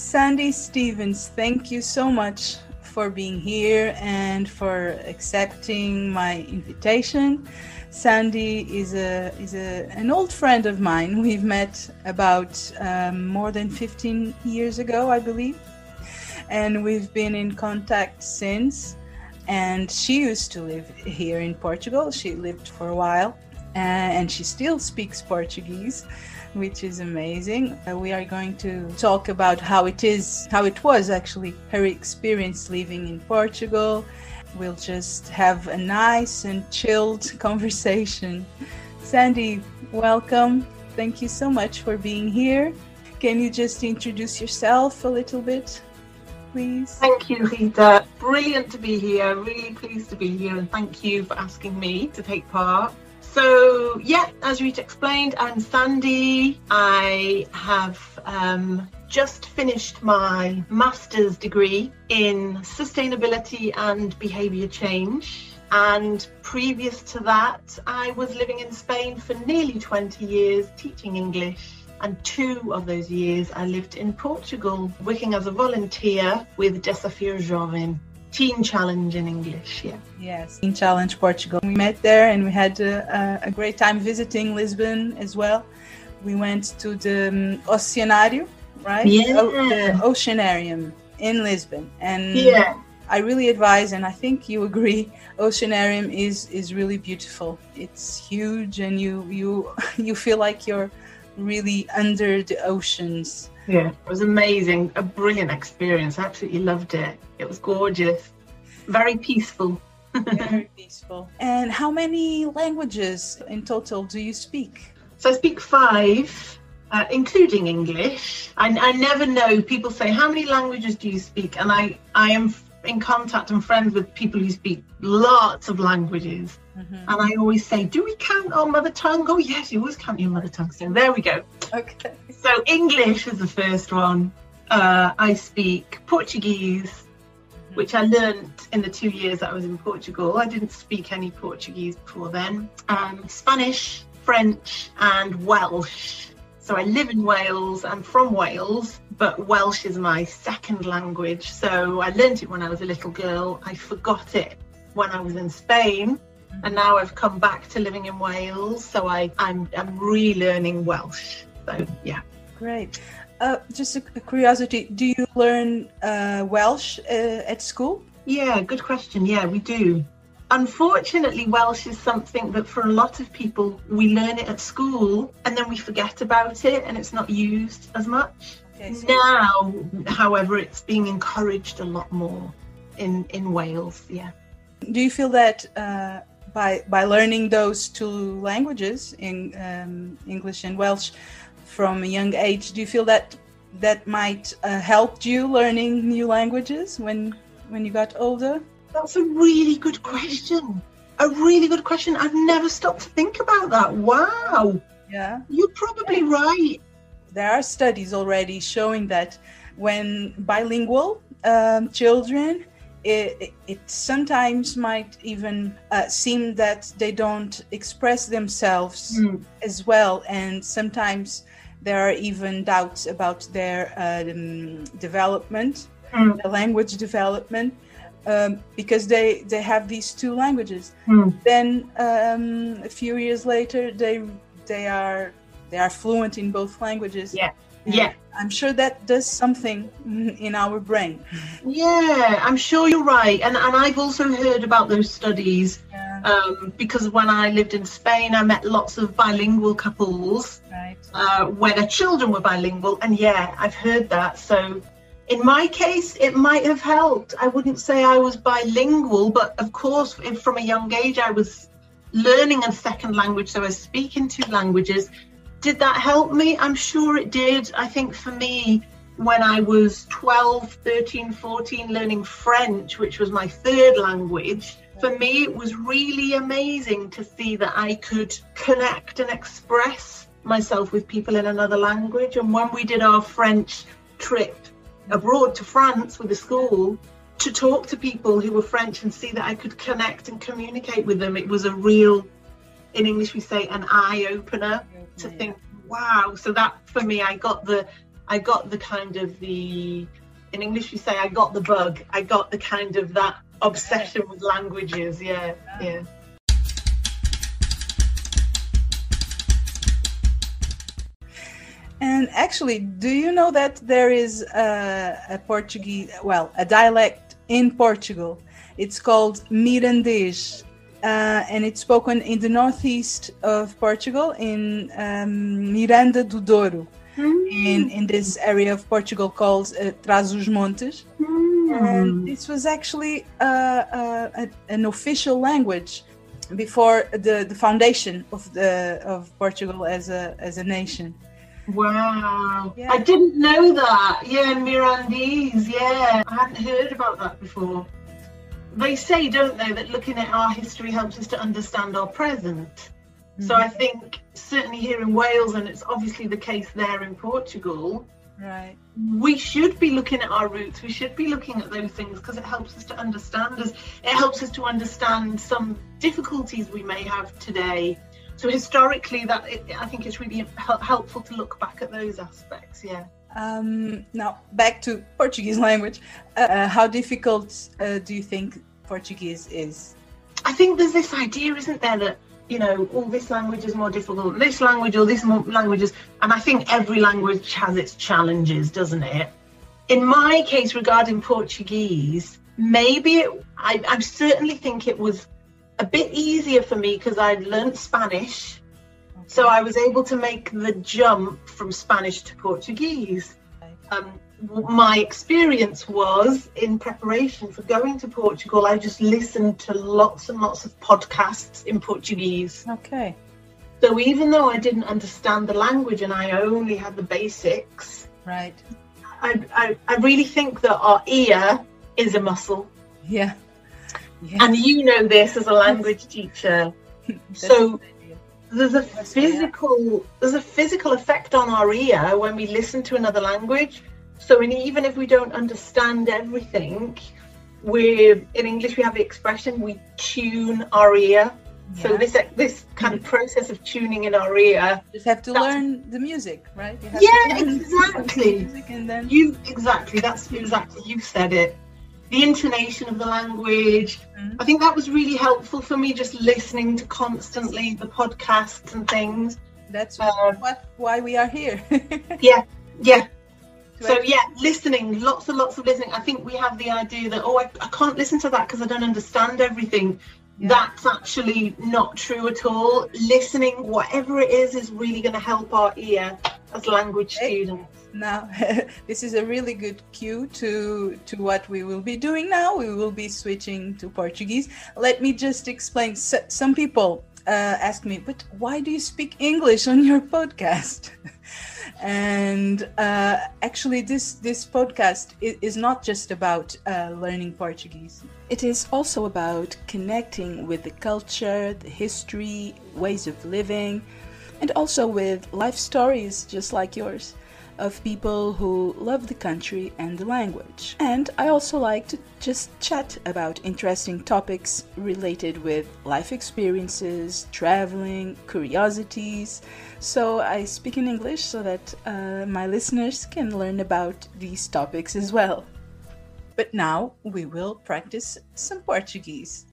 Sandy Stevens, thank you so much for being here and for accepting my invitation. Sandy is a is a, an old friend of mine. We've met about um, more than 15 years ago, I believe, and we've been in contact since. And she used to live here in Portugal. She lived for a while, and she still speaks Portuguese which is amazing. Uh, we are going to talk about how it is, how it was actually her experience living in Portugal. We'll just have a nice and chilled conversation. Sandy, welcome. Thank you so much for being here. Can you just introduce yourself a little bit? Please. Thank you, Rita. Brilliant to be here. Really pleased to be here, and thank you for asking me to take part. So, yeah, as Rita explained, I'm Sandy. I have um, just finished my master's degree in sustainability and behaviour change. And previous to that, I was living in Spain for nearly 20 years teaching English. And two of those years I lived in Portugal, working as a volunteer with Desafio Jovem. Teen Challenge in English, yeah. Yes, Teen Challenge Portugal. We met there and we had a, a great time visiting Lisbon as well. We went to the um, Oceanário, right? Yeah. O- the Oceanarium in Lisbon. And Yeah. I really advise, and I think you agree, Oceanarium is is really beautiful. It's huge, and you you you feel like you're really under the oceans. Yeah, it was amazing. A brilliant experience. I absolutely loved it. It was gorgeous. Very peaceful. Very peaceful. And how many languages in total do you speak? So I speak five, uh, including English. I, I never know. People say, How many languages do you speak? And I, I am in contact and friends with people who speak lots of languages. And I always say, Do we count our mother tongue? Oh, yes, you always count your mother tongue. So there we go. Okay. So English is the first one. Uh, I speak Portuguese, which I learned in the two years that I was in Portugal. I didn't speak any Portuguese before then. Um, Spanish, French, and Welsh. So I live in Wales. I'm from Wales, but Welsh is my second language. So I learned it when I was a little girl. I forgot it when I was in Spain. And now I've come back to living in Wales, so I, I'm, I'm relearning Welsh. So yeah. Great. Uh, just a, a curiosity: Do you learn uh, Welsh uh, at school? Yeah, good question. Yeah, we do. Unfortunately, Welsh is something that for a lot of people, we learn it at school and then we forget about it and it's not used as much. Okay, so- Now, however, it's being encouraged a lot more in, in Wales. Yeah. Do you feel that uh, by by learning those two languages, in um, English and Welsh, from a young age, do you feel that that might uh, helped you learning new languages when when you got older? That's a really good question. A really good question. I've never stopped to think about that. Wow. Yeah. You're probably right. There are studies already showing that when bilingual um, children, it, it, it sometimes might even uh, seem that they don't express themselves Mm. as well, and sometimes there are even doubts about their um, development, Mm. the language development, um, because they they have these two languages. Mm. Then um, a few years later, they they are they are fluent in both languages. Yeah. And Yeah. I'm sure that does something in our brain. Yeah, I'm sure you're right. And and I've also heard about those studies Yeah, um, because when I lived in Spain, I met lots of bilingual couples right. uh, where their children were bilingual. And yeah, I've heard that. So in my case, it might have helped. I wouldn't say I was bilingual, but of course, from a young age, I was learning a second language. So I was speaking two languages. Did that help me? I'm sure it did. I think for me, when I was 12, 13, 14, learning French, which was my third language, for me, it was really amazing to see that I could connect and express myself with people in another language. And when we did our French trip abroad to France with the school, to talk to people who were French and see that I could connect and communicate with them, it was a real, in English we say, an eye opener to think, wow. So that for me, I got the, I got the kind of the in English we say I got the bug. I got the kind of that obsession with languages. Yeah, yeah. And actually, do you know that there is a, a Portuguese, well, a dialect in Portugal? It's called Mirandês, uh, and it's spoken in the northeast of Portugal, in um, Miranda do Douro, mm. in, in this area of Portugal called uh, Trás-os-Montes. Mm. And this was actually uh, uh, an official language before the, the foundation of the of Portugal as a as a nation. Wow. Yeah. I didn't know that. Yeah, Mirandese. Yeah. I hadn't heard about that before. They say, don't they, that looking at our history helps us to understand our present. Mm-hmm. So I think certainly here in Wales, and it's obviously the case there in Portugal, right we should be looking at our roots we should be looking at those things because it helps us to understand us it helps us to understand some difficulties we may have today so historically that it, i think it's really helpful to look back at those aspects yeah. Um, now back to portuguese language. Uh, uh, how difficult uh, do you think portuguese is? I think there's this idea isn't there that you know all this language is more difficult this language or this languages. And i think every language has its challenges doesn't it? In my case regarding portuguese maybe it, I, I certainly think it was a bit easier for me because I'd learnt Spanish. So I was able to make the jump from Spanish to Portuguese. Um, my experience was in preparation for going to Portugal, I just listened to lots and lots of podcasts in Portuguese. Okay. So even though I didn't understand the language and I only had the basics, right, I, I, I really think that our ear is a muscle. Yeah. And you know this as a language teacher. so there's a physical there's a physical effect on our ear when we listen to another language. So in, even if we don't understand everything, we in English we have the expression we tune our ear. Yeah. So this this kind of mm-hmm. process of tuning in our ear. Just have to learn the music, right? yeah, exactly. Then... You exactly. That's exactly you said it the intonation of the language. Mm-hmm. I think that was really helpful for me just listening to constantly the podcasts and things. That's um, what, why we are here. yeah, yeah. So yeah, listening, lots and lots of listening. I think we have the idea that oh, I, I can't listen to that because I don't understand everything. Yeah. That's actually not true at all. Listening, whatever it is, is really going to help our ear as language students. Now, this is a really good cue to to what we will be doing now. We will be switching to Portuguese. Let me just explain. So, some people uh, ask me, but why do you speak English on your podcast? and uh, actually, this this podcast is not just about uh, learning Portuguese. It is also about connecting with the culture, the history, ways of living and also with life stories just like yours of people who love the country and the language. And I also like to just chat about interesting topics related with life experiences, traveling, curiosities. So I speak in English so that uh, my listeners can learn about these topics as well. But now we will practice some Portuguese.